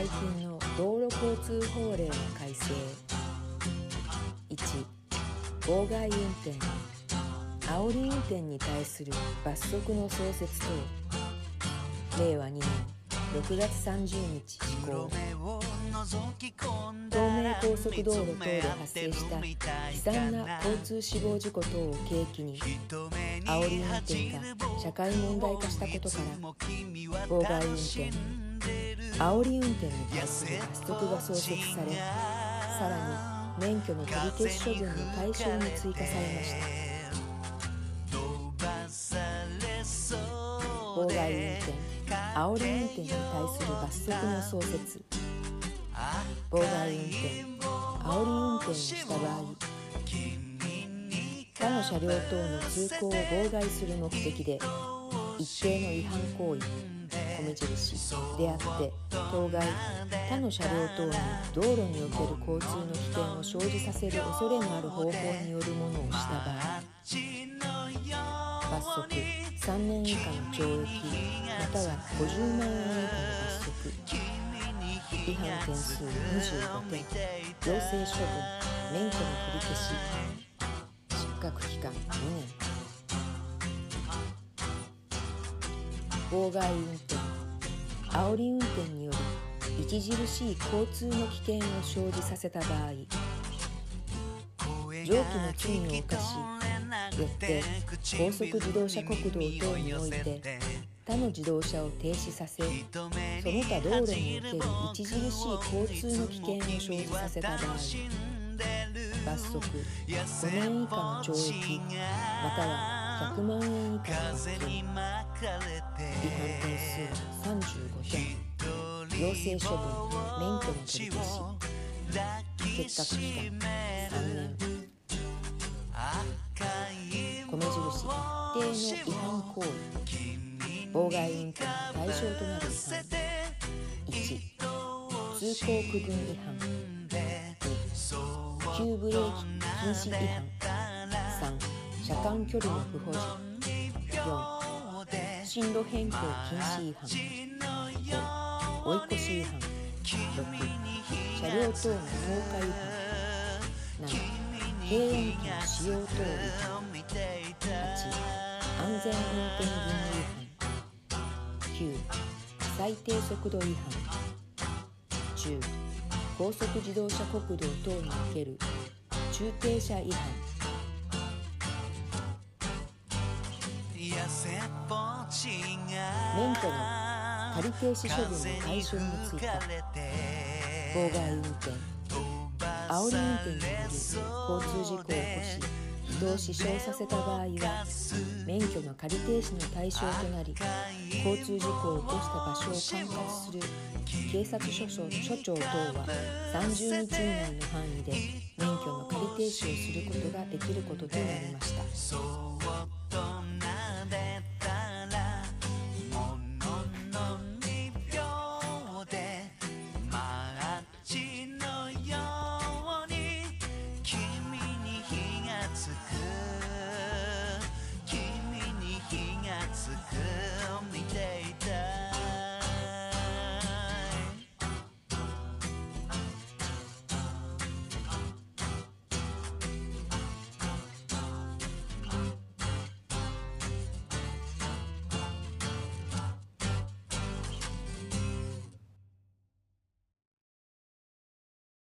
最近の道路交通法令の改正。1妨害運転。煽り運転に対する罰則の創設等令和2年。6月30日施行。東名高速道路等で発生した悲惨な交通死亡事故等を契機に煽り運転が社会問題化したことから妨害運転。煽り運転に対する罰則が創設されさらに免許の取り消し処分の対象に追加されました。妨害運転煽り運転に対する罰則の創設。妨害運転煽り運転をした場合他の車両等の通行を妨害する目的で一定の違反行為。米印であって当該他の車両等に道路における交通の危険を生じさせる恐れのある方法によるものをした場合罰則3年以下の懲役または50万円以下の罰則。違反点数25点行政処分。免許の取り消し。失格期間2年。妨害運転。煽り運転により著しい交通の危険を生じさせた場合上記の罪を犯しよって高速自動車国道等において他の自動車を停止させその他道路における著しい交通の危険を生じさせた場合罰則5年以下の懲役または100万円以下の罰金違反点数35点行政処分免許の取り消し結核期間3年米印一定の違反行為妨害運転の対象となる違反1通行区分違反2急ブレーキ禁止違反車間距離の不保持。4進路変更禁止違反。5追い越し違反6車両等の投下違反7平穏機の使用等違反8安全運転義務違反。9最低速度違反。10高速自動車国道等における中停車違反。免許の仮停止処分の対象について妨害運転煽り運転による交通事故を起こし人を死傷させた場合は免許の仮停止の対象となり交通事故を起こした場所を管轄する警察署所署長等は30日以内の範囲で免許の仮停止をすることができることとなりました。